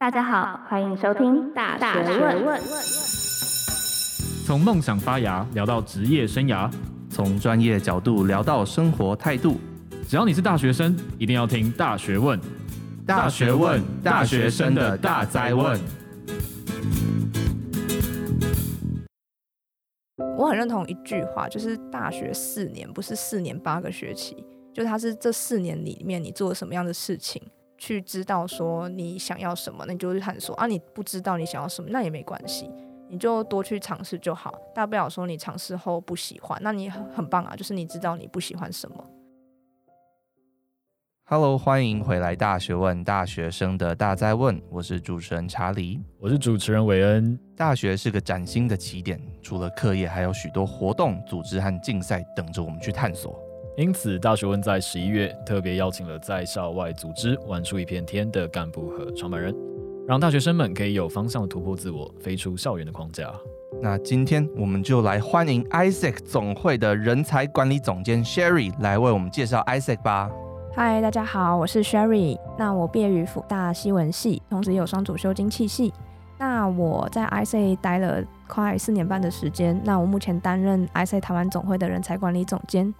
大家好，欢迎收听大学问。从梦想发芽聊到职业生涯，从专业角度聊到生活态度。只要你是大学生，一定要听大学问。大学问，大学生的大灾问。我很认同一句话，就是大学四年不是四年八个学期，就它是这四年里面你做了什么样的事情。去知道说你想要什么，那你就去探索啊。你不知道你想要什么，那也没关系，你就多去尝试就好。大不了说你尝试后不喜欢，那你很很棒啊，就是你知道你不喜欢什么。Hello，欢迎回来《大学问》大学生的大在问，我是主持人查理，我是主持人韦恩。大学是个崭新的起点，除了课业，还有许多活动、组织和竞赛等着我们去探索。因此，大学问在十一月特别邀请了在校外组织玩出一片天的干部和创办人，让大学生们可以有方向的突破自我，飞出校园的框架。那今天我们就来欢迎 ISEC 总会的人才管理总监 Sherry 来为我们介绍 ISEC 吧。嗨，大家好，我是 Sherry。那我毕业于辅大新闻系，同时也有双主修经企系。那我在 ISEC 待了快四年半的时间。那我目前担任 ISEC 台湾总会的人才管理总监。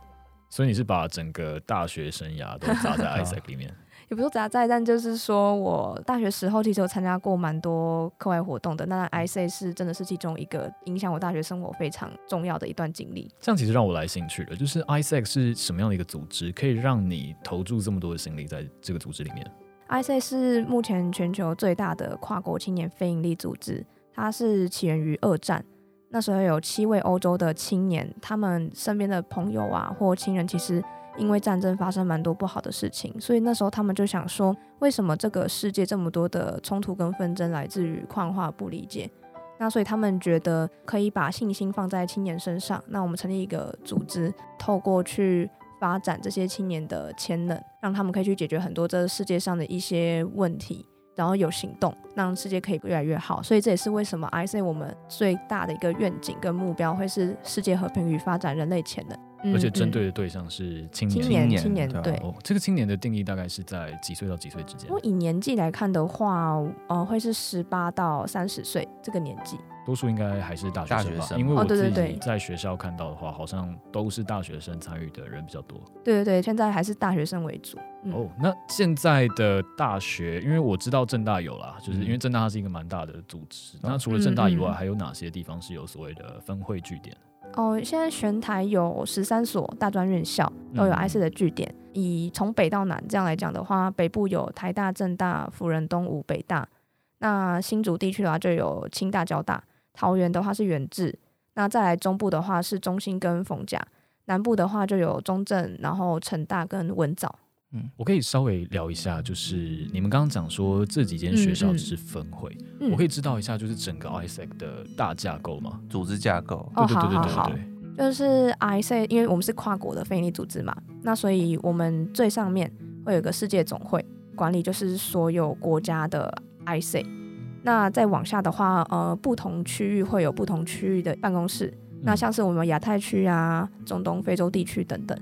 所以你是把整个大学生涯都砸在 ISEC 里面？也不是砸在，但就是说我大学时候其实有参加过蛮多课外活动的。那 ISEC 是真的是其中一个影响我大学生活非常重要的一段经历。这样其实让我来兴趣了，就是 ISEC 是什么样的一个组织，可以让你投注这么多的心力在这个组织里面？ISEC 是目前全球最大的跨国青年非营利组织，它是起源于二战。那时候有七位欧洲的青年，他们身边的朋友啊或亲人，其实因为战争发生蛮多不好的事情，所以那时候他们就想说，为什么这个世界这么多的冲突跟纷争来自于矿化不理解？那所以他们觉得可以把信心放在青年身上，那我们成立一个组织，透过去发展这些青年的潜能，让他们可以去解决很多这世界上的一些问题。然后有行动，让世界可以越来越好。所以这也是为什么 I C 我们最大的一个愿景跟目标会是世界和平与发展人类潜能。而且针对的对象是青年，青年，青年，对。哦，这个青年的定义大概是在几岁到几岁之间？如果以年纪来看的话，呃，会是十八到三十岁这个年纪。多数应该还是大学生吧，学生，因为我自己在学校看到的话，好像都是大学生参与的人比较多。对对对，现在还是大学生为主。嗯、哦，那现在的大学，因为我知道正大有啦，就是因为正大它是一个蛮大的组织。嗯、那除了正大以外，还有哪些地方是有所谓的分会据点？哦，现在全台有十三所大专院校都有 ISEC 的据点。嗯、以从北到南这样来讲的话，北部有台大、政大、辅仁、东吴、北大。那新竹地区的话，就有清大、交大。桃园的话是远志，那再来中部的话是中兴跟逢甲，南部的话就有中正，然后成大跟文藻。嗯，我可以稍微聊一下，就是你们刚刚讲说这几间学校只是分会，嗯嗯、我可以知道一下，就是整个 ISEC 的大架构吗？组织架构？哦，对对对对对，好，就是 ISEC，因为我们是跨国的非营利组织嘛，那所以我们最上面会有个世界总会管理，就是所有国家的 ISEC。那再往下的话，呃，不同区域会有不同区域的办公室。嗯、那像是我们亚太区啊、中东、非洲地区等等。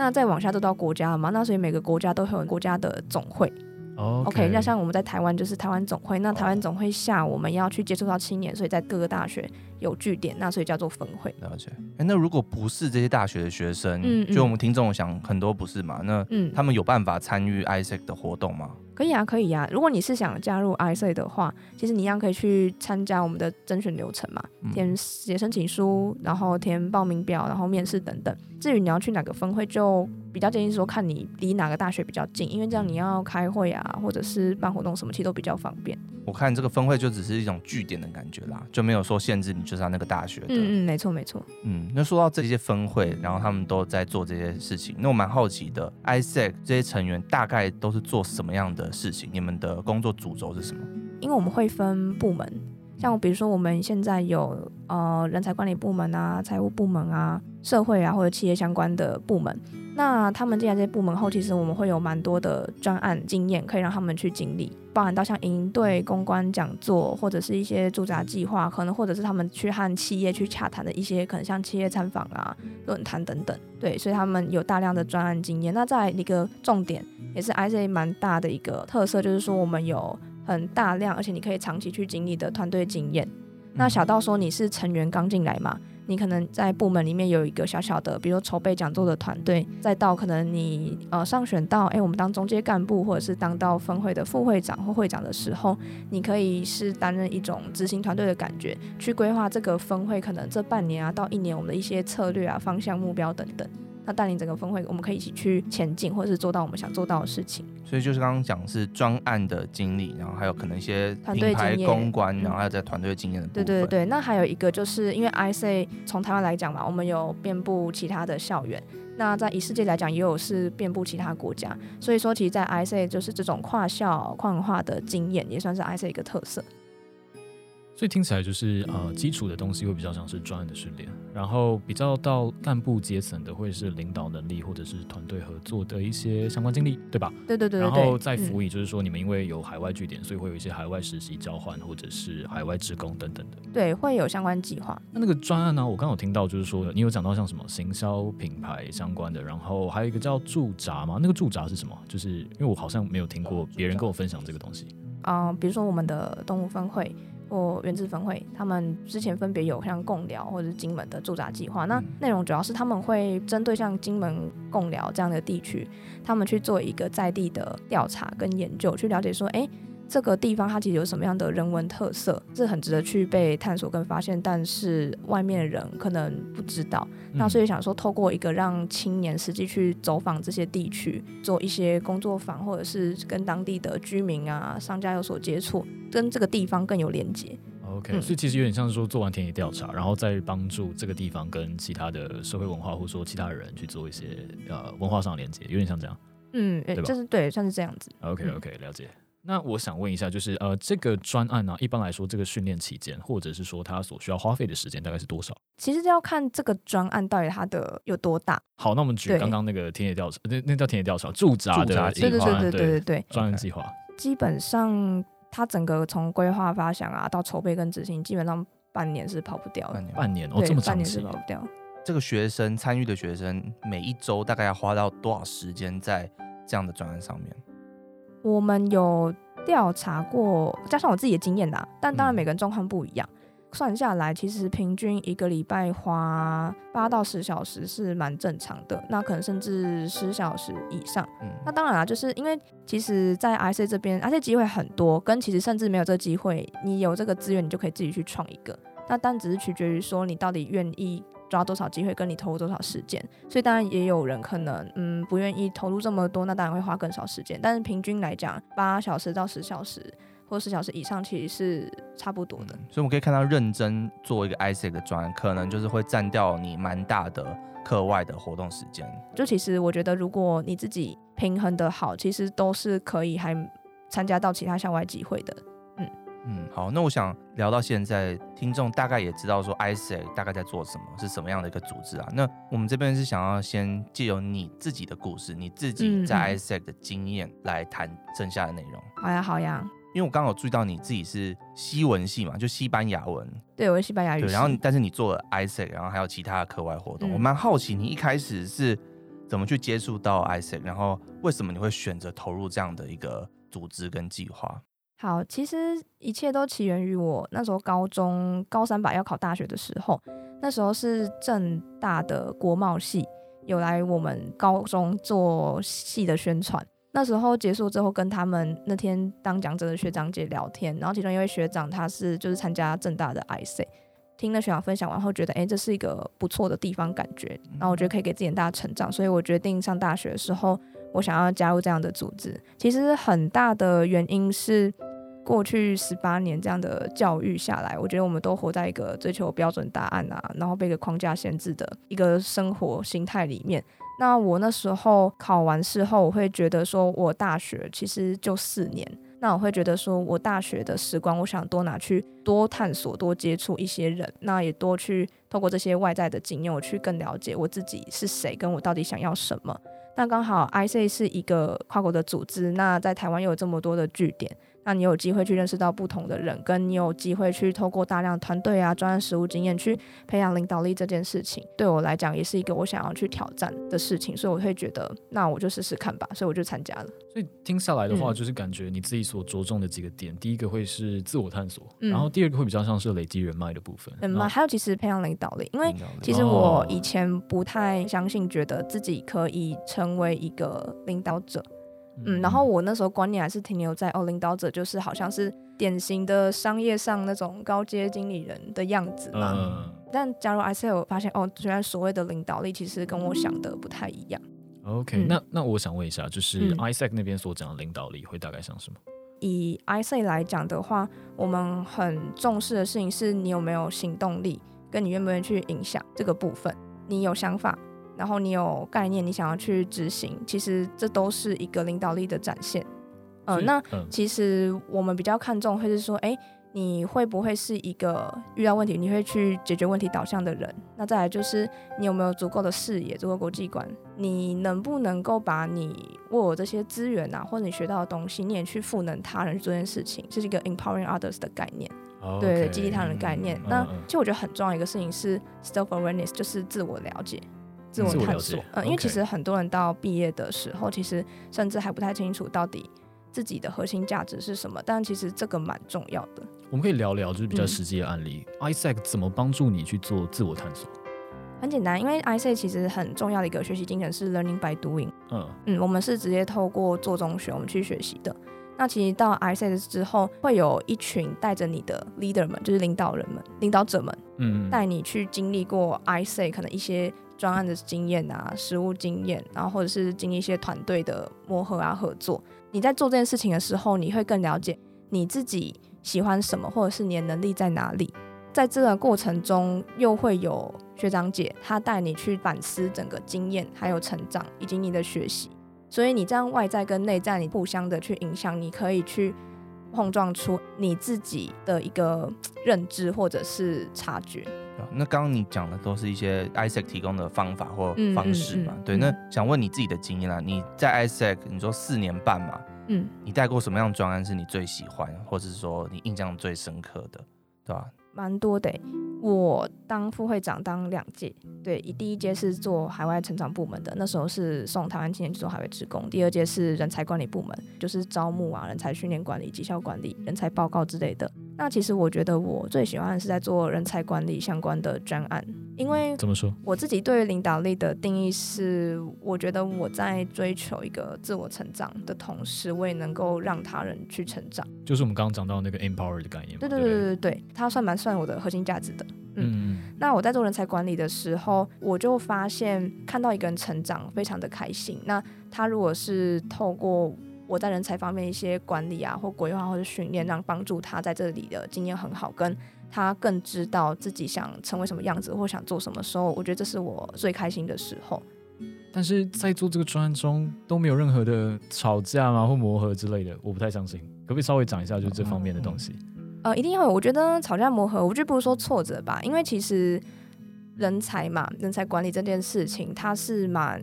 那再往下都到国家了嘛？那所以每个国家都会有国家的总会。Okay. OK，那像我们在台湾就是台湾总会。那台湾总会下我们要去接触到青年，所以在各个大学有据点，那所以叫做分会。了解。哎，那如果不是这些大学的学生，嗯，嗯就我们听众想很多不是嘛？那嗯，他们有办法参与 ISEC 的活动吗？可以啊，可以啊。如果你是想加入 ISEC 的话，其实你一样可以去参加我们的甄选流程嘛，填写申请书，然后填报名表，然后面试等等。至于你要去哪个分会，就比较建议说看你离哪个大学比较近，因为这样你要开会啊，或者是办活动什么，其实都比较方便。我看这个分会就只是一种据点的感觉啦，就没有说限制你就是要那个大学的。嗯嗯，没错没错。嗯，那说到这些分会，然后他们都在做这些事情，那我蛮好奇的，ISEC 这些成员大概都是做什么样的事情？你们的工作主轴是什么？因为我们会分部门，像比如说我们现在有呃人才管理部门啊、财务部门啊、社会啊或者企业相关的部门。那他们进来这些部门后，其实我们会有蛮多的专案经验可以让他们去经历，包含到像营队、公关讲座或者是一些驻扎计划，可能或者是他们去和企业去洽谈的一些可能像企业参访啊、论坛等等。对，所以他们有大量的专案经验。那再一个重点也是 ISEC 蛮大的一个特色，就是说我们有。很大量，而且你可以长期去经历的团队经验。那小到说你是成员刚进来嘛，你可能在部门里面有一个小小的，比如说筹备讲座的团队，再到可能你呃上选到哎、欸，我们当中阶干部，或者是当到分会的副会长或会长的时候，你可以是担任一种执行团队的感觉，去规划这个分会可能这半年啊到一年我们的一些策略啊、方向、目标等等。那带领整个分会，我们可以一起去前进，或者是做到我们想做到的事情。所以就是刚刚讲是专案的经历，然后还有可能一些品牌公关，然后还有在团队经验的部分。对对对，那还有一个就是因为 ICA 从台湾来讲嘛，我们有遍布其他的校园。那在以世界来讲，也有是遍布其他国家。所以说，其实，在 ICA 就是这种跨校跨文化的经验，也算是 ICA 一个特色。所以听起来就是呃，基础的东西会比较像是专案的训练，然后比较到干部阶层的会是领导能力或者是团队合作的一些相关经历，对吧？对对对，对。然后再辅以就是说，你们因为有海外据点，嗯、所以会有一些海外实习交换或者是海外职工等等的。对，会有相关计划。那那个专案呢？我刚刚有听到就是说，你有讲到像什么行销品牌相关的，然后还有一个叫驻扎嘛？那个驻扎是什么？就是因为我好像没有听过别人跟我分享这个东西。啊、呃，比如说我们的动物分会。或原子分会，他们之前分别有像共寮或者是金门的驻扎计划。那内容主要是他们会针对像金门、共寮这样的地区，他们去做一个在地的调查跟研究，去了解说，哎、欸。这个地方它其实有什么样的人文特色，是很值得去被探索跟发现，但是外面的人可能不知道。嗯、那所以想说，透过一个让青年实际去走访这些地区，做一些工作坊，或者是跟当地的居民啊、商家有所接触，跟这个地方更有连接。OK，、嗯、所以其实有点像是说做完田野调查，然后再帮助这个地方跟其他的社会文化，或者说其他的人去做一些呃文化上的连接，有点像这样。嗯，对，就是对，算是这样子。OK OK，了解。那我想问一下，就是呃，这个专案呢、啊，一般来说，这个训练期间，或者是说他所需要花费的时间，大概是多少？其实就要看这个专案到底它的有多大。好，那我们举刚刚那个田野调查，那那叫田野调查驻扎的计划，对对对对对对对，专案计划。基本上，它整个从规划发想啊，到筹备跟执行，基本上半年是跑不掉的。半年，半年哦，这么长时间，半年是跑不掉。这个学生参与的学生，每一周大概要花到多少时间在这样的专案上面？我们有。调查过，加上我自己的经验啦，但当然每个人状况不一样，嗯、算下来其实平均一个礼拜花八到十小时是蛮正常的，那可能甚至十小时以上。嗯、那当然啦，就是因为其实，在 IC 这边，IC 机会很多，跟其实甚至没有这个机会，你有这个资源，你就可以自己去创一个。那但只是取决于说你到底愿意。抓多少机会，跟你投入多少时间，所以当然也有人可能嗯不愿意投入这么多，那当然会花更少时间。但是平均来讲，八小时到十小时或十小时以上，其实是差不多的。所以我们可以看到，认真做一个 ISEC 的专案，可能就是会占掉你蛮大的课外的活动时间。就其实我觉得，如果你自己平衡的好，其实都是可以还参加到其他校外机会的。嗯，好，那我想聊到现在，听众大概也知道说 ISEC 大概在做什么，是什么样的一个组织啊？那我们这边是想要先借由你自己的故事，你自己在 ISEC 的经验来谈剩下的内容。好呀，好呀。因为我刚好注意到你自己是西文系嘛，就西班牙文。对，我是西班牙语。对，然后但是你做了 ISEC，然后还有其他的课外活动，嗯、我蛮好奇你一开始是怎么去接触到 ISEC，然后为什么你会选择投入这样的一个组织跟计划？好，其实一切都起源于我那时候高中高三吧，要考大学的时候，那时候是正大的国贸系有来我们高中做系的宣传。那时候结束之后，跟他们那天当讲者的学长姐聊天，然后其中一位学长他是就是参加正大的 IC，听了学长分享完后，觉得哎，这是一个不错的地方，感觉，然后我觉得可以给自己很大的成长，所以我决定上大学的时候，我想要加入这样的组织。其实很大的原因是。过去十八年这样的教育下来，我觉得我们都活在一个追求标准答案啊，然后被一个框架限制的一个生活心态里面。那我那时候考完试后，我会觉得说，我大学其实就四年，那我会觉得说我大学的时光，我想多拿去多探索、多接触一些人，那也多去透过这些外在的经验，我去更了解我自己是谁，跟我到底想要什么。那刚好 IC 是一个跨国的组织，那在台湾又有这么多的据点。那你有机会去认识到不同的人，跟你有机会去透过大量团队啊、专业实务经验去培养领导力这件事情，对我来讲也是一个我想要去挑战的事情，所以我会觉得，那我就试试看吧，所以我就参加了。所以听下来的话，嗯、就是感觉你自己所着重的几个点，第一个会是自我探索，嗯、然后第二个会比较像是累积人脉的部分。人脉还有其实培养领导力，因为其实我以前不太相信，觉得自己可以成为一个领导者。嗯，然后我那时候观念还是停留在哦，领导者就是好像是典型的商业上那种高阶经理人的样子嘛。嗯、但加入 ISEC，我发现哦，原来所谓的领导力其实跟我想的不太一样。OK，、嗯、那那我想问一下，就是 ISEC 那边所讲的领导力会大概像什么？以 ISEC 来讲的话，我们很重视的事情是你有没有行动力，跟你愿不愿意去影响这个部分。你有想法。然后你有概念，你想要去执行，其实这都是一个领导力的展现。呃、嗯，那其实我们比较看重会是说，哎，你会不会是一个遇到问题你会去解决问题导向的人？那再来就是你有没有足够的视野、足够国际观？你能不能够把你握有这些资源啊，或者你学到的东西，你也去赋能他人去做这件事情，这是一个 empowering others 的概念。Okay, 对，激励他人的概念。嗯、那、嗯、其实我觉得很重要一个事情是 self awareness，就是自我了解。自我探索，嗯，因为其实很多人到毕业的时候，其实甚至还不太清楚到底自己的核心价值是什么。但其实这个蛮重要的。我们可以聊聊，就是比较实际的案例。嗯、ISEC 怎么帮助你去做自我探索？很简单，因为 ISEC 其实很重要的一个学习精神是 learning by doing。嗯嗯，我们是直接透过做中学，我们去学习的。那其实到 ISEC 之后，会有一群带着你的 leader 们，就是领导人们、领导者们，嗯，带你去经历过 ISEC 可能一些。专案的经验啊，实务经验，然后或者是经一些团队的磨合啊、合作。你在做这件事情的时候，你会更了解你自己喜欢什么，或者是你的能力在哪里。在这个过程中，又会有学长姐他带你去反思整个经验，还有成长以及你的学习。所以你这样外在跟内在，你互相的去影响，你可以去碰撞出你自己的一个 认知或者是察觉。那刚刚你讲的都是一些 ISEC 提供的方法或方式嘛？嗯嗯嗯、对，那想问你自己的经验啦，你在 ISEC 你说四年半嘛，嗯，你带过什么样的专案是你最喜欢，或者是说你印象最深刻的，对吧？蛮多的，我当副会长当两届，对，第一届是做海外成长部门的，那时候是送台湾青年去做海外职工；第二届是人才管理部门，就是招募啊、人才训练管理、绩效管理、人才报告之类的。那其实我觉得我最喜欢的是在做人才管理相关的专案，因为怎么说？我自己对于领导力的定义是，我觉得我在追求一个自我成长的同时，我也能够让他人去成长。就是我们刚刚讲到那个 empower 的概念。对对对对对对，它算蛮算我的核心价值的。嗯，嗯，那我在做人才管理的时候，我就发现看到一个人成长，非常的开心。那他如果是透过我在人才方面一些管理啊，或规划或者训练，让帮助他在这里的经验很好，跟他更知道自己想成为什么样子或想做什么时候，我觉得这是我最开心的时候。但是在做这个专案中都没有任何的吵架吗？或磨合之类的？我不太相信，可不可以稍微讲一下就这方面的东西？呃，一定要有。我觉得吵架磨合，我觉得不如说挫折吧，因为其实人才嘛，人才管理这件事情，它是蛮。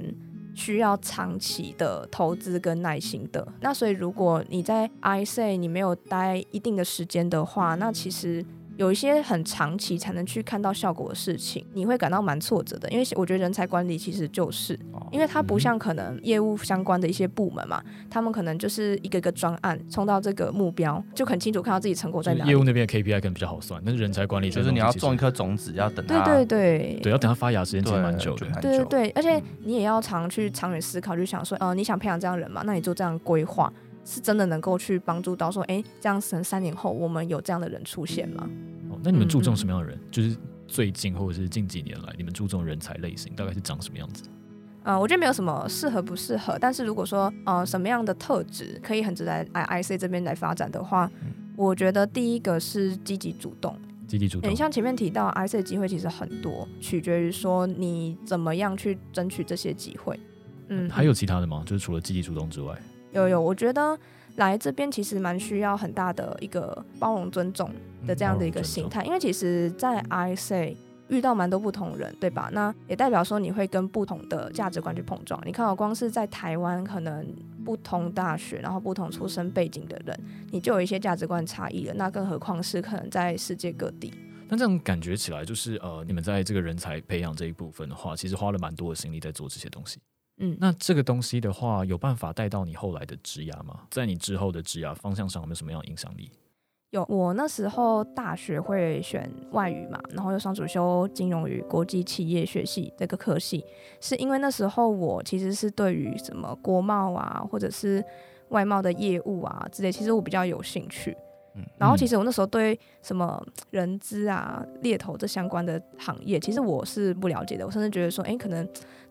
需要长期的投资跟耐心的，那所以如果你在 I say 你没有待一定的时间的话，那其实。有一些很长期才能去看到效果的事情，你会感到蛮挫折的。因为我觉得人才管理其实就是，因为它不像可能业务相关的一些部门嘛，他们可能就是一个一个专案冲到这个目标，就很清楚看到自己成果在哪里。业务那边的 KPI 可能比较好算，但是人才管理就是你要种一颗种子，要等它。对对对，对，要等它发芽，时间其实蛮久的。对对对，而且你也要常去长远思考，就想说，呃，你想培养这样人嘛？那你做这样规划，是真的能够去帮助到说，哎，这样三三年后我们有这样的人出现吗？哦那你们注重什么样的人？嗯嗯，就是最近或者是近几年来，你们注重人才类型大概是长什么样子？呃，我觉得没有什么适合不适合，但是如果说呃什么样的特质可以很值得来 ISEC 这边来发展的话，嗯、我觉得第一个是积极主动。积极主动。你像前面提到 I C 的机会其实很多，取决于说你怎么样去争取这些机会。嗯，还有其他的吗？就是除了积极主动之外，有有，我觉得。来这边其实蛮需要很大的一个包容尊重的这样的一个心态，因为其实，在 ISEC 遇到蛮多不同人，对吧？那也代表说你会跟不同的价值观去碰撞。你看，我光是在台湾，可能不同大学，然后不同出身背景的人，你就有一些价值观差异了。那更何况是可能在世界各地。那这种感觉起来，就是呃，你们在这个人才培养这一部分的话，其实花了蛮多的心力在做这些东西。嗯，那这个东西的话，有办法带到你后来的职涯吗？在你之后的职涯方向上，有没有什么样的影响力？有，我那时候大学会选外语嘛，然后又双主修金融与国际企业学系这个科系，是因为那时候我其实是对于什么国贸啊，或者是外贸的业务啊之类，其实我比较有兴趣。嗯然后其实我那时候对什么人资啊、猎头这相关的行业，其实我是不了解的。我甚至觉得说，哎，可能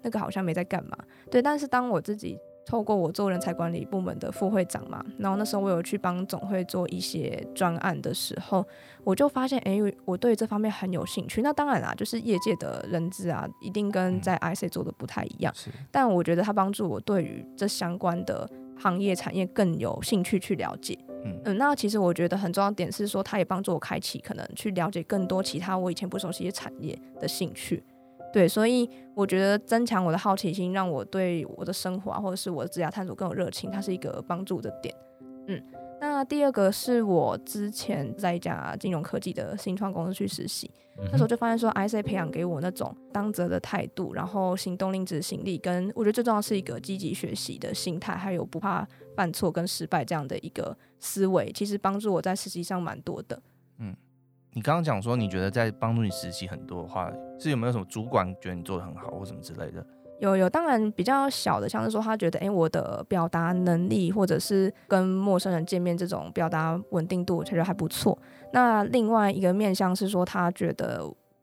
那个好像没在干嘛。对，但是当我自己透过我做人才管理部门的副会长嘛，然后那时候我有去帮总会做一些专案的时候，我就发现，哎，我对这方面很有兴趣。那当然啦，就是业界的人资啊，一定跟在 IC 做的不太一样。是，但我觉得它帮助我对于这相关的行业产业更有兴趣去了解。嗯，那其实我觉得很重要的点是说，它也帮助我开启可能去了解更多其他我以前不熟悉的产业的兴趣。对，所以我觉得增强我的好奇心，让我对我的生活啊，或者是我的职业探索更有热情，它是一个帮助的点。嗯，那第二个是我之前在一家金融科技的新创公司去实习。那时候就发现说，IC 培养给我那种当责的态度，然后行动力、执行力，跟我觉得最重要是一个积极学习的心态，还有不怕犯错跟失败这样的一个思维，其实帮助我在实习上蛮多的。嗯，你刚刚讲说你觉得在帮助你实习很多的话，是有没有什么主管觉得你做的很好或什么之类的？有有，当然比较小的，像是说他觉得，哎，我的表达能力或者是跟陌生人见面这种表达稳定度，我觉得还不错。那另外一个面向是说，他觉得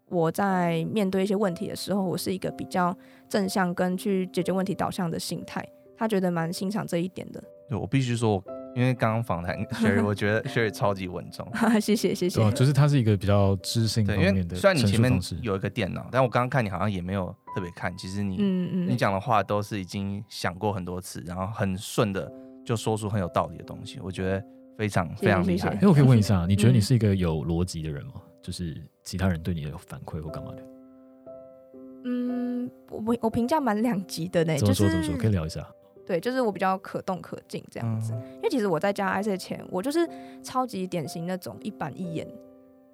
我在面对一些问题的时候，我是一个比较正向跟去解决问题导向的心态，他觉得蛮欣赏这一点的。对，我必须说。因为刚刚访谈 Sherry，我觉得 Sherry 超级稳重。谢谢谢谢。就是他是一个比较知性方面的。虽然你前面有一个电脑，但我刚刚看你好像也没有特别看。其实你嗯嗯你讲的话都是已经想过很多次，然后很顺的就说出很有道理的东西。我觉得非常非常厉害。哎，我可以问一下，你觉得你是一个有逻辑的人吗？就是其他人对你的反馈或干嘛的？嗯，我我评价蛮两极的呢。怎么说怎么说？可以聊一下。对，就是我比较可动可静这样子，嗯、因为其实我在加 IC 前，我就是超级典型那种一板一眼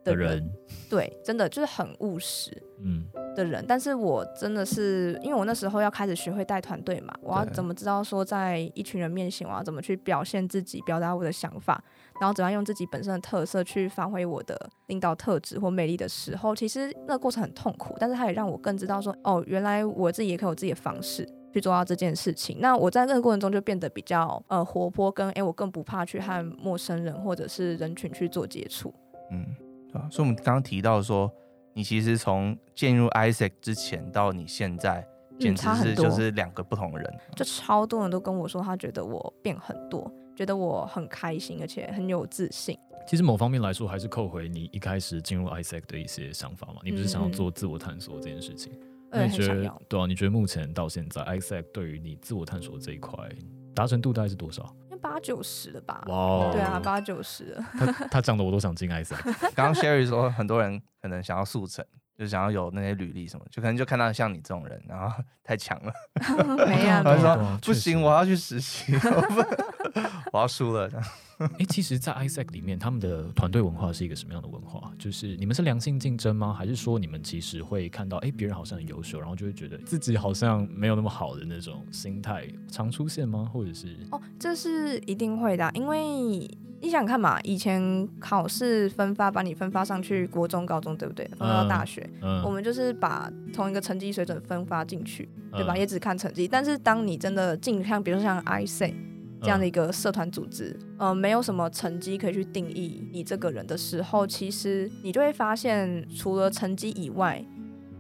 的人，人对，真的就是很务实，嗯，的人。嗯、但是我真的是，因为我那时候要开始学会带团队嘛，我要怎么知道说在一群人面前，我要怎么去表现自己，表达我的想法，然后怎样用自己本身的特色去发挥我的领导特质或魅力的时候，其实那个过程很痛苦，但是它也让我更知道说，哦，原来我自己也可以有自己的方式。去做到这件事情，那我在这个过程中就变得比较呃活泼，跟哎我更不怕去和陌生人或者是人群去做接触。嗯，对啊，所以我们刚刚提到说，你其实从进入 Isaac 之前到你现在，简直是就是两个不同的人。嗯，就超多人都跟我说，他觉得我变很多，觉得我很开心，而且很有自信。其实某方面来说，还是扣回你一开始进入 ISEC 的一些想法嘛，你不是想要做自我探索这件事情？嗯那你觉得对啊？你觉得目前到现在，ISEC 对于你自我探索这一块达成度大概是多少？应该八九十了吧？哇 Wow，对啊，八九十了。他他讲的我都想进 ISEC。刚刚 Sherry 说，很多人可能想要速成，就想要有那些履历什么，就可能就看到像你这种人，然后 太强了。没有，他说不行，我要去实习，我要输了。哎、欸，其实，在 ISEC 里面，他们的团队文化是一个什么样的文化？就是你们是良性竞争吗？还是说你们其实会看到，哎、欸，别人好像很优秀，然后就会觉得自己好像没有那么好的那种心态，常出现吗？或者是？哦，这是一定会的，因为你想看嘛，以前考试分发把你分发上去国中、高中，对不对？分发到大学，嗯嗯、我们就是把同一个成绩水准分发进去，对吧？嗯、也只看成绩。但是当你真的进，像比如说像 ISEC。这样的一个社团组织，呃，没有什么成绩可以去定义你这个人的时候，其实你就会发现，除了成绩以外，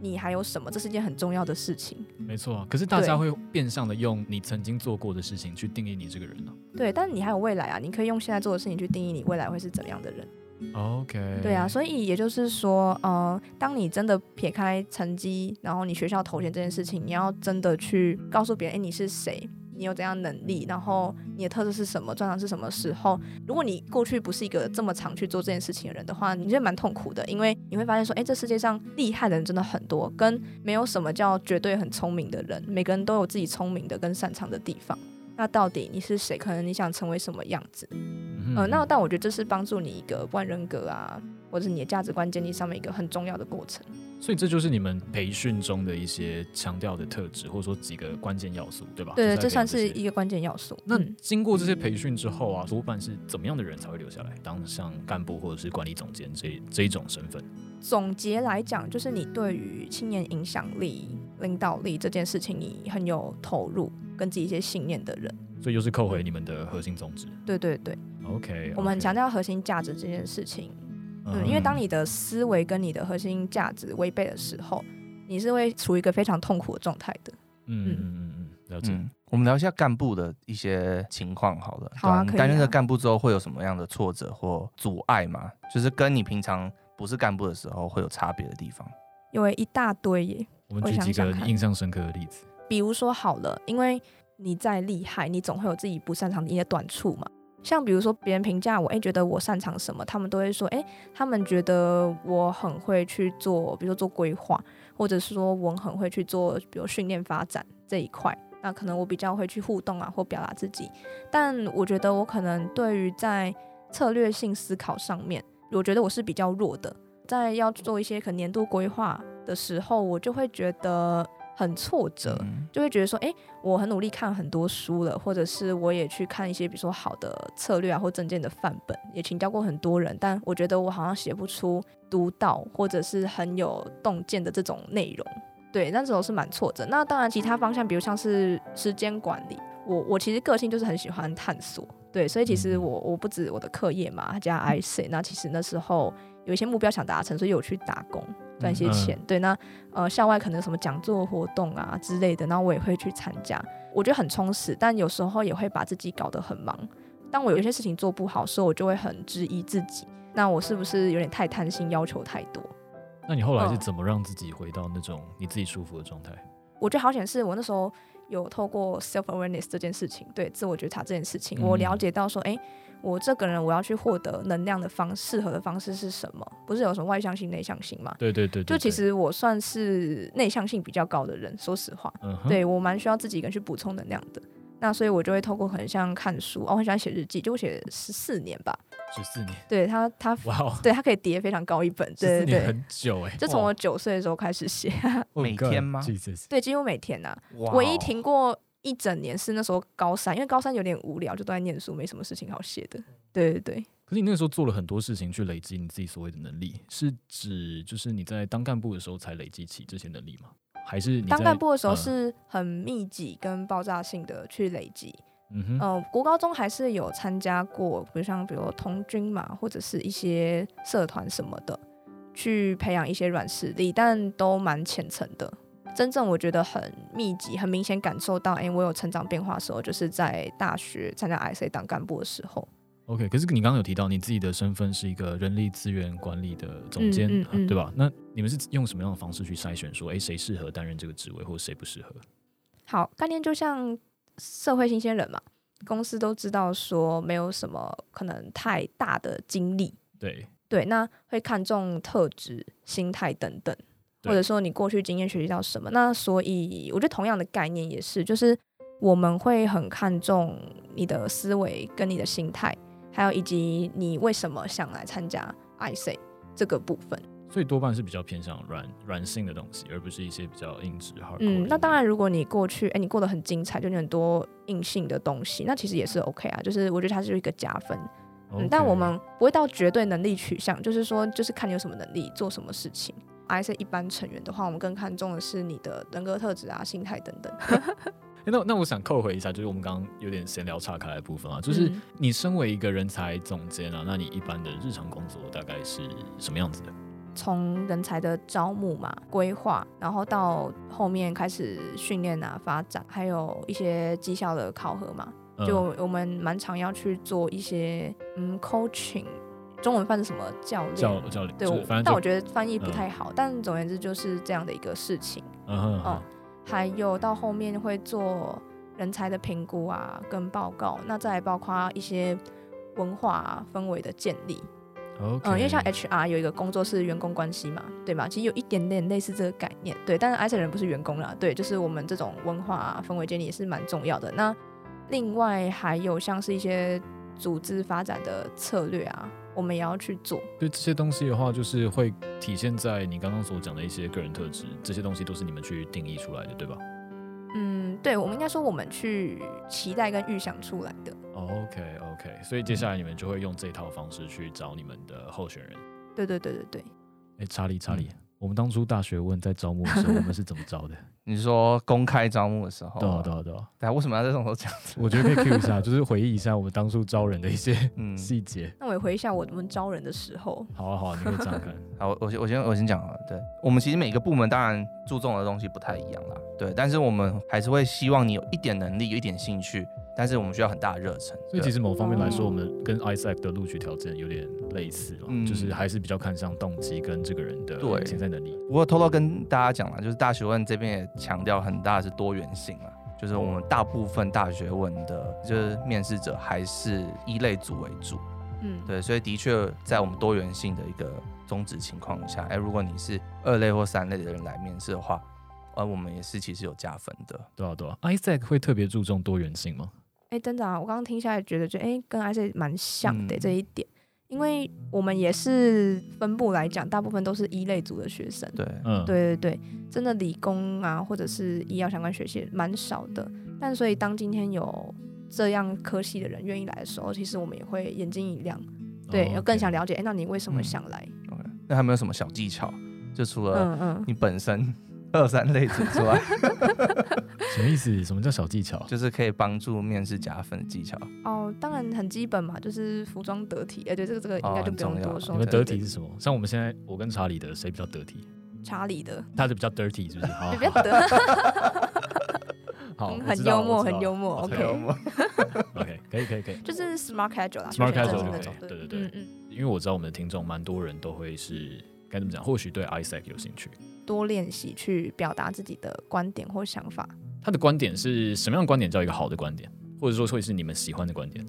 你还有什么？这是一件很重要的事情。没错，可是大家会变相的用你曾经做过的事情去定义你这个人呢？对，但是你还有未来啊，你可以用现在做的事情去定义你未来会是怎样的人。OK。对啊，所以也就是说，呃，当你真的撇开成绩，然后你学校头衔这件事情，你要真的去告诉别人，哎，你是谁？你有怎样能力，然后你的特质是什么，专长是什么时候。如果你过去不是一个这么常去做这件事情的人的话，你就蛮痛苦的，因为你会发现说，哎，这世界上厉害的人真的很多，跟没有什么叫绝对很聪明的人，每个人都有自己聪明的跟擅长的地方。那到底你是谁？可能你想成为什么样子？嗯、呃，那但我觉得这是帮助你一个万人格啊，或者是你的价值观建立上面一个很重要的过程。所以这就是你们培训中的一些强调的特质，或者说几个关键要素，对吧？对，这算是一个关键要素。那经过这些培训之后啊，多半是怎么样的人才会留下来当像干部或者是管理总监这这一种身份？总结来讲，就是你对于青年影响力、领导力这件事情，你很有投入，跟自己一些信念的人。所以又是扣回你们的核心宗旨。对对对，OK，, okay. 我们很强调核心价值这件事情。嗯，因为当你的思维跟你的核心价值违背的时候，你是会处于一个非常痛苦的状态的。嗯嗯嗯嗯，了解。嗯，我们聊一下干部的一些情况好了。好啊，可以啊。担任了干部之后会有什么样的挫折或阻碍吗？就是跟你平常不是干部的时候会有差别的地方？因为一大堆耶。我们举几个印象深刻的例子。比如说好了，因为你再厉害，你总会有自己不擅长的一些短处嘛。像比如说别人评价我，哎，觉得我擅长什么，他们都会说，哎，他们觉得我很会去做，比如说做规划，或者是说我很会去做，比如训练发展这一块。那可能我比较会去互动啊，或表达自己。但我觉得我可能对于在策略性思考上面，我觉得我是比较弱的。在要做一些可能年度规划的时候，我就会觉得。很挫折，就会觉得说，哎、欸，我很努力看很多书了，或者是我也去看一些，比如说好的策略啊，或证件的范本，也请教过很多人，但我觉得我好像写不出独到或者是很有洞见的这种内容。对，那时候是蛮挫折。那当然，其他方向，比如像是时间管理，我我其实个性就是很喜欢探索，对，所以其实我我不止我的课业嘛，加 IC，那其实那时候有一些目标想达成，所以有去打工。赚一些钱，嗯、对，那呃校外可能有什么讲座活动啊之类的，然后我也会去参加，我觉得很充实，但有时候也会把自己搞得很忙。当我有一些事情做不好的时候，我就会很质疑自己，那我是不是有点太贪心，要求太多？那你后来是怎么让自己回到那种你自己舒服的状态？我觉得好险是我那时候有透过 self awareness 这件事情，对，自我觉察这件事情，我了解到说，哎、嗯。我这个人，我要去获得能量的方适合的方式是什么？不是有什么外向性、内向性吗？对对对，对，对，就其实我算是内向性比较高的人，说实话，嗯、对我蛮需要自己一个人去补充能量的。那所以我就会透过很像看书，哦，我很喜欢写日记，就我写十四年吧。十四年。对他，他哇，Wow 对他可以叠非常高一本，对对对，很久哎，就从我九岁的时候开始写，每天吗？对，几乎每天呐、啊。Wow 唯一停过一整年是那时候高三，因为高三有点无聊，就都在念书，没什么事情好写的。对对对。可是你那个时候做了很多事情去累积你自己所谓的能力，是指就是你在当干部的时候才累积起这些能力吗？还是你当干部的时候是很密集跟爆炸性的去累积？嗯哼。呃，国高中还是有参加过，比如像比如童军嘛，或者是一些社团什么的，去培养一些软实力，但都蛮浅层的。真正我觉得很密集、很明显感受到，哎、欸，我有成长变化的时候，就是在大学参加 IC 当干部的时候。OK，可是你刚刚有提到你自己的身份是一个人力资源管理的总监，嗯嗯嗯、对吧？那你们是用什么样的方式去筛选，说，哎、欸，谁适合担任这个职位，或者谁不适合？好，概念就像社会新鲜人嘛，公司都知道说没有什么可能太大的经历，对对，那会看重特质、心态等等。或者说你过去经验学习到什么？那所以我觉得同样的概念也是，就是我们会很看重你的思维跟你的心态，还有以及你为什么想来参加 IC 这个部分。所以多半是比较偏向软软性的东西，而不是一些比较硬质哈。嗯，那当然，如果你过去哎你过得很精彩，就你很多硬性的东西，那其实也是 OK 啊。就是我觉得它是一个加分。Okay 嗯，但我们不会到绝对能力取向，就是说就是看你有什么能力做什么事情。IC 一般成员的话，我们更看重的是你的人格特质啊、心态等等。那那我想扣回一下，就是我们刚刚有点闲聊岔开的部分啊，就是你身为一个人才总监啊，那你一般的日常工作大概是什么样子的？从人才的招募嘛、规划，然后到后面开始训练啊、发展，还有一些绩效的考核嘛，就我们蛮常要去做一些嗯 coaching。中文翻是什么教练？教教练。对，我但我觉得翻译不太好。嗯、但总而言之就是这样的一个事情。嗯哼。嗯，还有到后面会做人才的评估啊，跟报告，那再包括一些文化、啊、氛围的建立。嗯 Okay.、呃，因为像 HR 有一个工作是员工关系嘛，对吧？其实有一点点类似这个概念，对。但是 ISET 人不是员工啦，对，就是我们这种文化、啊、氛围建立也是蛮重要的。那另外还有像是一些组织发展的策略啊，我们也要去做。对这些东西的话，就是会体现在你刚刚所讲的一些个人特质，这些东西都是你们去定义出来的，对吧？嗯，对，我们应该说我们去期待跟预想出来的。OK OK，所以接下来你们就会用这套方式去找你们的候选人。对对对对对。哎，查理查理，嗯、我们当初大学问在招募的时候，我们是怎么招的？你说公开招募的时候？对啊对啊对啊。对啊，为什么要在这种时候讲？我觉得可以 cue 一下，就是回忆一下我们当初招人的一些嗯细节。那回忆一下我们招人的时候。好啊好啊，你可以这样看。好，我先我先我先讲啊。对，我们其实每个部门当然注重的东西不太一样啦。对，但是我们还是会希望你有一点能力，有一点兴趣。但是我们需要很大的热忱，所以其实某方面来说，我们跟 ISAC 的录取条件有点类似，嗯，就是还是比较看上动机跟这个人的潜在能力。不过偷偷跟大家讲了，就是大学问这边也强调很大的是多元性啊，就是我们大部分大学问的，就是面试者还是一类组为主，嗯，对，所以的确在我们多元性的一个宗旨情况下，哎，如果你是二类或三类的人来面试的话，而我们也是其实有加分的。对啊，对啊，Isaac 会特别注重多元性吗？哎，真的啊！我刚刚听下来觉得就，就哎，跟 Isaac 蛮像的、嗯、这一点，因为我们也是分部来讲，大部分都是一类组的学生。对，嗯，对对对，真的理工啊，或者是医药相关学系蛮少的。但所以当今天有这样科系的人愿意来的时候，其实我们也会眼睛一亮，对，要、哦 okay、更想了解。哎，那你为什么想来？那还有没有什么小技巧？就除了嗯嗯，你本身 二三类组之外。什么意思？什么叫小技巧？就是可以帮助面试加分的技巧。哦，当然很基本嘛，就是服装得体。哎，对，这个这个应该就不用多说。你们得体是什么？像我们现在，我跟查理的谁比较得体？查理的，他是比较 dirty，是不是？好，比较得。好，很幽默，很幽默。OK，OK，可以，可以，可以。就是 smart casual 啦，smart casual 那种。对对对，嗯嗯。因为我知道我们的听众蛮多人都会是该怎么讲，或许对 ISAC 有兴趣，多练习去表达自己的观点或想法。他的观点是什么样的观点叫一个好的观点，或者说会是你们喜欢的观点？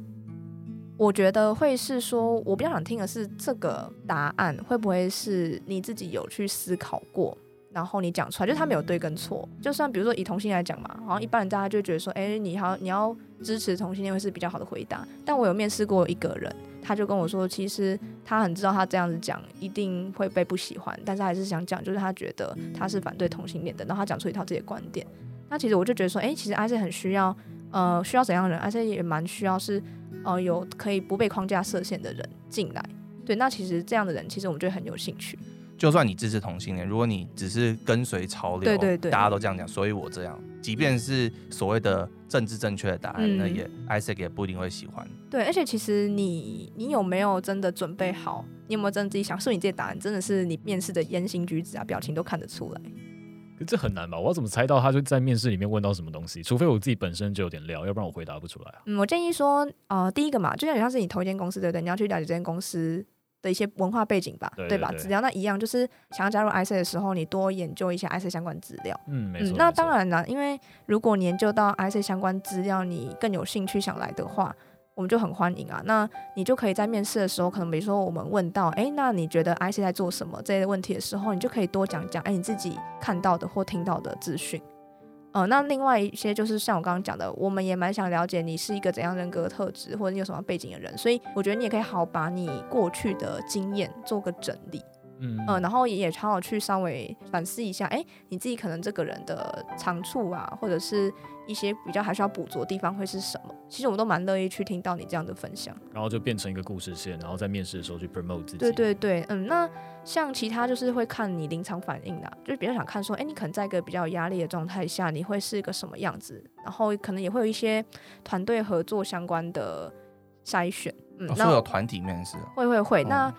我觉得会是说，我比较想听的是这个答案会不会是你自己有去思考过，然后你讲出来，就他没有对跟错。就算比如说以同性来讲嘛，好像一般人大家就觉得说，哎，你好，你要支持同性恋会是比较好的回答。但我有面试过一个人，他就跟我说，其实他很知道他这样子讲一定会被不喜欢，但是还是想讲，就是他觉得他是反对同性恋的，然后他讲出一套自己的观点。那其实我就觉得说，哎、其实 ISET 很需要，呃，需要怎样的人？ISET 也蛮需要是，呃，有可以不被框架设限的人进来。对，那其实这样的人，其实我们就很有兴趣。就算你支持同性恋，如果你只是跟随潮流，对对对，大家都这样讲，所以我这样，即便是所谓的政治正确的答案，嗯、那也 Isaac 也不一定会喜欢。对，而且其实你你有没有真的准备好？你有没有真的自己想？是你这些答案真的是你面试的言行举止啊、表情都看得出来？这很难吧？我要怎么猜到他就在面试里面问到什么东西？除非我自己本身就有点料，要不然我回答不出来啊。嗯，我建议说，呃，第一个嘛，就像你像是你投一间公司，对不对？你要去了解这间公司的一些文化背景吧，对，吧？资料那一样，就是想要加入 ISET 的时候，你多研究一些 ISET 相关资料。嗯，没错。嗯，那当然了，因为如果你研究到 ISET 相关资料，你更有兴趣想来的话。我们就很欢迎啊，那你就可以在面试的时候，可能比如说我们问到，哎，那你觉得 ISET 在做什么这类问题的时候，你就可以多讲讲，哎，你自己看到的或听到的资讯。呃，那另外一些就是像我刚刚讲的，我们也蛮想了解你是一个怎样人格特质，或者你有什么背景的人，所以我觉得你也可以好把你过去的经验做个整理。嗯，呃，然后也好好去稍微反思一下，哎，你自己可能这个人的长处啊，或者是一些比较还需要补足的地方会是什么？其实我们都蛮乐意去听到你这样的分享。然后就变成一个故事线，然后在面试的时候去 promote 自己。对对对，嗯，那像其他就是会看你临场反应的，就是比较想看说，哎，你可能在一个比较有压力的状态下，你会是一个什么样子？然后可能也会有一些团队合作相关的筛选。嗯，哦、那有团体面试？会会会，哦、那。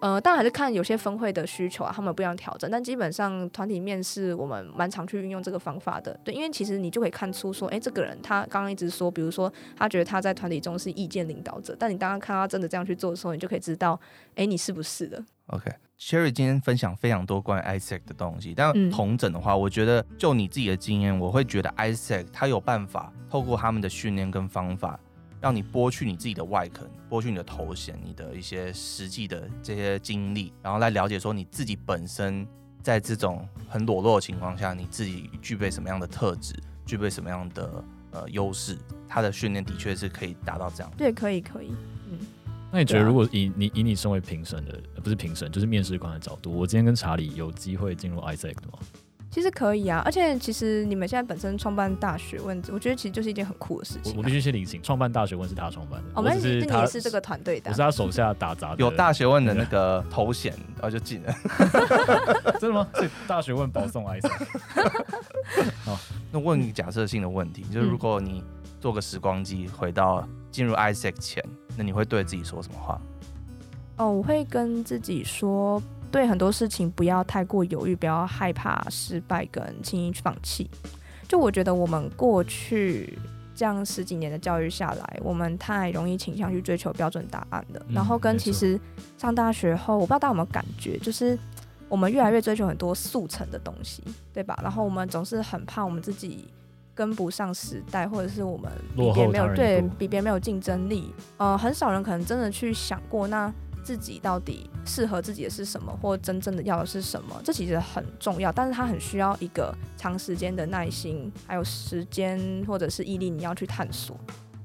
呃，当然还是看有些分会的需求啊，他们不一样调整。但基本上团体面试，我们蛮常去运用这个方法的。对，因为其实你就可以看出说，哎，这个人他刚刚一直说，比如说他觉得他在团体中是意见领导者，但你刚刚看他真的这样去做的时候，你就可以知道，哎，你是不是的？OK，Sherry 今天分享非常多关于 ISEC 的东西，但同整的话，我觉得就你自己的经验，我会觉得 ISEC 它有办法透过他们的训练跟方法，让你剥去你自己的外壳，剥去你的头衔，你的一些实际的这些经历，然后来了解说你自己本身在这种很裸露的情况下，你自己具备什么样的特质，具备什么样的呃优势，他的训练的确是可以达到这样。对，可以，可以。嗯，那你觉得如果以你以你身为评审的，不是评审，就是面试官的角度，我今天跟查理有机会进入 Isaac 的吗？其实可以啊，而且其实你们现在本身创办大学问，我觉得其实就是一件很酷的事情、啊。我必须先理清，创办大学问是他创办的，我们是他也是这个团队的，我是他手下打杂的。有大学问的那个头衔，然后就进了。真的吗？是大学问保送 ISEC。好，那问你假设性的问题，就是如果你做个时光机回到进入 ISEC 前，那你会对自己说什么话？哦，我会跟自己说。对很多事情不要太过犹豫，不要害怕失败跟轻易放弃。就我觉得我们过去这样十几年的教育下来，我们太容易倾向去追求标准答案了。然后跟其实上大学后，我不知道大家有没有感觉，就是我们越来越追求很多速成的东西，对吧？然后我们总是很怕我们自己跟不上时代，或者是我们比别人没有对比别人没有竞争力。呃，很少人可能真的去想过那。自己到底适合自己的是什么，或真正的要的是什么？这其实很重要，但是它很需要一个长时间的耐心，还有时间或者是毅力，你要去探索。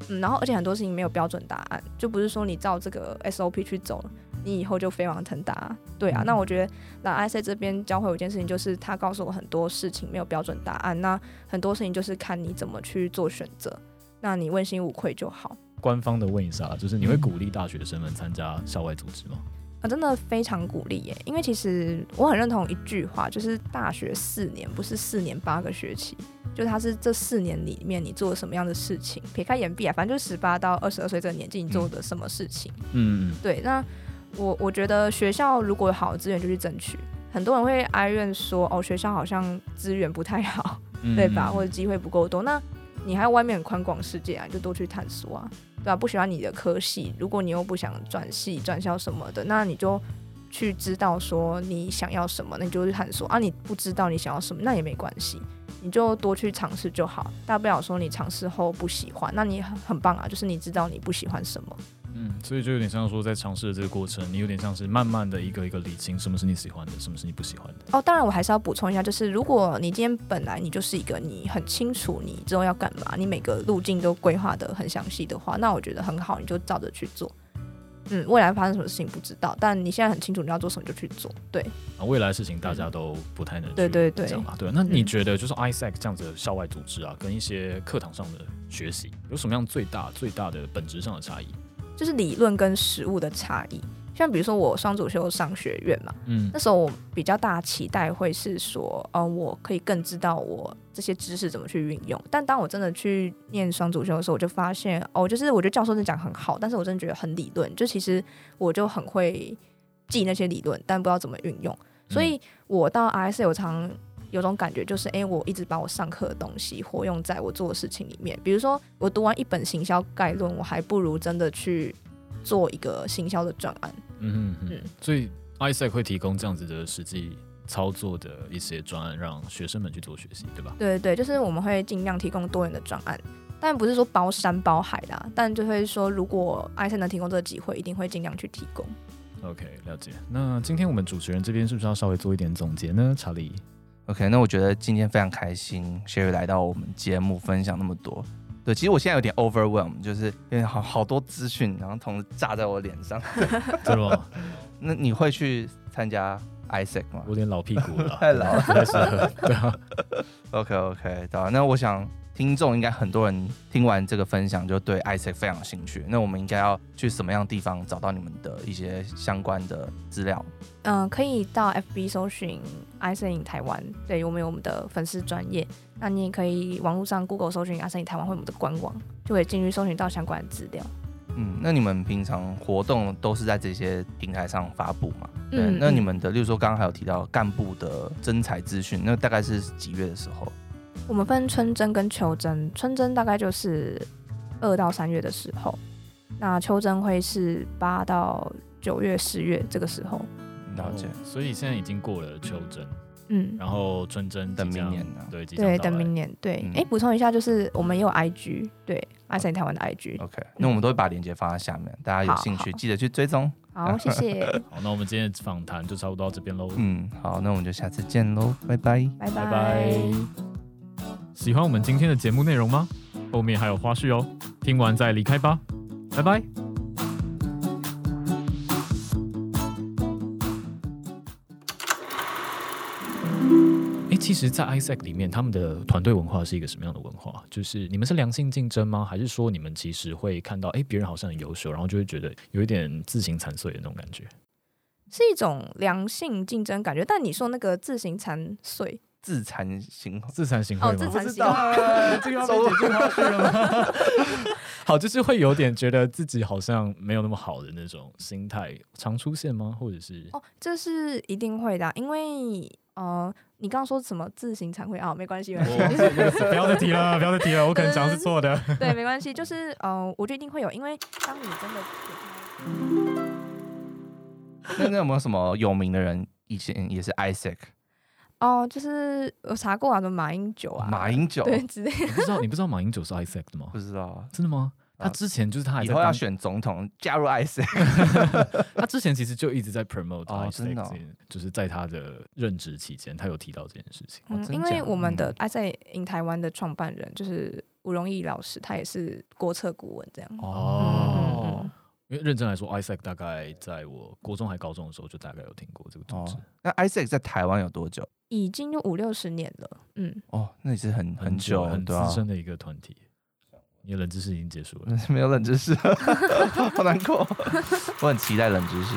嗯，然后而且很多事情没有标准答案，就不是说你照这个 SOP 去走，你以后就飞黄腾达。对啊，那我觉得那 ISEC 这边教会我一件事情，就是他告诉我很多事情没有标准答案，那很多事情就是看你怎么去做选择，那你问心无愧就好。官方的问一下，就是你会鼓励大学生们参加校外组织吗？啊，真的非常鼓励耶！因为其实我很认同一句话，就是大学四年不是四年八个学期，就它是这四年里面你做了什么样的事情，撇开延毕啊，反正就是十八到二十二岁这个年纪你做的什么事情。嗯嗯，对。那我我觉得学校如果有好的资源就去争取，很多人会哀怨说哦，学校好像资源不太好，嗯、对吧？或者机会不够多，那你还有外面很宽广世界啊，就多去探索啊。对吧、啊？不喜欢你的科系，如果你又不想转系、转校什么的，那你就去知道说你想要什么，那你就去探索啊。你不知道你想要什么，那也没关系，你就多去尝试就好。大不了说你尝试后不喜欢，那你很很棒啊，就是你知道你不喜欢什么。嗯，所以就有点像说，在尝试的这个过程，你有点像是慢慢的一个一个理清，什么是你喜欢的，什么是你不喜欢的。哦，当然我还是要补充一下，就是如果你今天本来你就是一个你很清楚你之后要干嘛，你每个路径都规划的很详细的话，那我觉得很好，你就照着去做。嗯，未来发生什么事情不知道，但你现在很清楚你要做什么就去做。对啊，未来的事情大家都不太能对对对讲嘛。对，那你觉得就是 ISEC 这样子的校外组织啊，跟一些课堂上的学习有什么样最大最大的本质上的差异？就是理论跟实物的差异，像比如说我双主修商学院嘛，嗯，那时候我比较大期待会是说，呃，我可以更知道我这些知识怎么去运用。但当我真的去念双主修的时候，我就发现，哦，就是我觉得教授是讲很好，但是我真的觉得很理论，就其实我就很会记那些理论，但不知道怎么运用。所以我到 ISEC 有常。有种感觉就是，哎、欸，我一直把我上课的东西活用在我做的事情里面。比如说，我读完一本行销概论，我还不如真的去做一个行销的专案。嗯嗯嗯。所以，ISEC 会提供这样子的实际操作的一些专案，让学生们去做学习，对吧？对对对，就是我们会尽量提供多元的专案，但不是说包山包海啦，但就会说，如果 ISEC 能提供这个机会，一定会尽量去提供。OK，了解。那今天我们主持人这边是不是要稍微做一点总结呢？查理。OK，那我觉得今天非常开心，Sherry 来到我们节目分享那么多。对，其实我现在有点 overwhelmed，就是因为好好多资讯，然后同时炸在我脸上。真的吗？那你会去参加 ISAC 吗？我有点老屁股了，太老了，不太适合。对啊。OK OK，对啊。那我想。听众应该很多人听完这个分享就对 ISEC 非常有兴趣。那我们应该要去什么样的地方找到你们的一些相关的资料？嗯、呃，可以到 FB 搜寻 ISEC in 台湾，对，我们有我们的粉丝专页。那你也可以网络上 Google 搜寻 ISEC in 台湾，或我们的官网，就可以进去搜寻到相关的资料。嗯，那你们平常活动都是在这些平台上发布吗？对，嗯、那你们的，例如说刚刚还有提到干部的征才资讯，那大概是几月的时候？我们分春针跟秋针，春针大概就是二到三月的时候，那秋针会是八到九月、十月这个时候。了解。所以现在已经过了秋真，嗯，然后春真等明年呢？对，对，等明年。对，哎、嗯，补充一下，就是我们也有 IG，对，isaac 台湾的 IG。OK，那我们都会把链接放在下面，大家有兴趣记得去追踪。好，谢谢。好，那我们今天的访谈就差不多到这边喽。嗯，好，那我们就下次见喽，拜拜，拜拜。喜欢我们今天的节目内容吗？后面还有花絮哦，听完再离开吧，拜拜。哎，其实，在 ISAC 里面，他们的团队文化是一个什么样的文化？就是你们是良性竞争吗？还是说你们其实会看到，哎，别人好像很优秀，然后就会觉得有一点自行残碎的那种感觉？是一种良性竞争感觉，但你说那个自行残碎。自惭形自惭形秽吗？哦，自惭形秽，这个要被剪进花絮了吗？好，就是会有点觉得自己好像没有那么好的那种心态，常出现吗？或者是？哦，这是一定会的，因为呃，你刚刚说什么自行惭愧啊？没关系，没关系，不要再提了，不要再提了，我可能讲的是错的。对，没关系，就是呃，我觉得一定会有，因为当你真的，那那有没有什么有名的人以前也是 Isaac？哦，就是我查过啊，什么马英九啊，马英九 对之类的。你不知道你不知道马英九是 Isaac 的吗？不知道，真的吗？他之前就是他以后要选总统，加入 Isaac。他之前其实就一直在 promote Isaac，、哦、就是在他的任职期间，他有提到这件事情。嗯，因为我们的 Isaac in 台湾的创办人就是吴荣义老师，他也是国策顾问这样。哦。嗯因为认真来说，Isaac 大概在我国中还高中的时候，就大概有听过这个组织。哦、那 Isaac 在台湾有多久？已经有五六十年了。嗯，哦，那也是很很久、很资深的一个团体。你的冷知识已经结束了，没有冷知识，好难过。我很期待冷知识。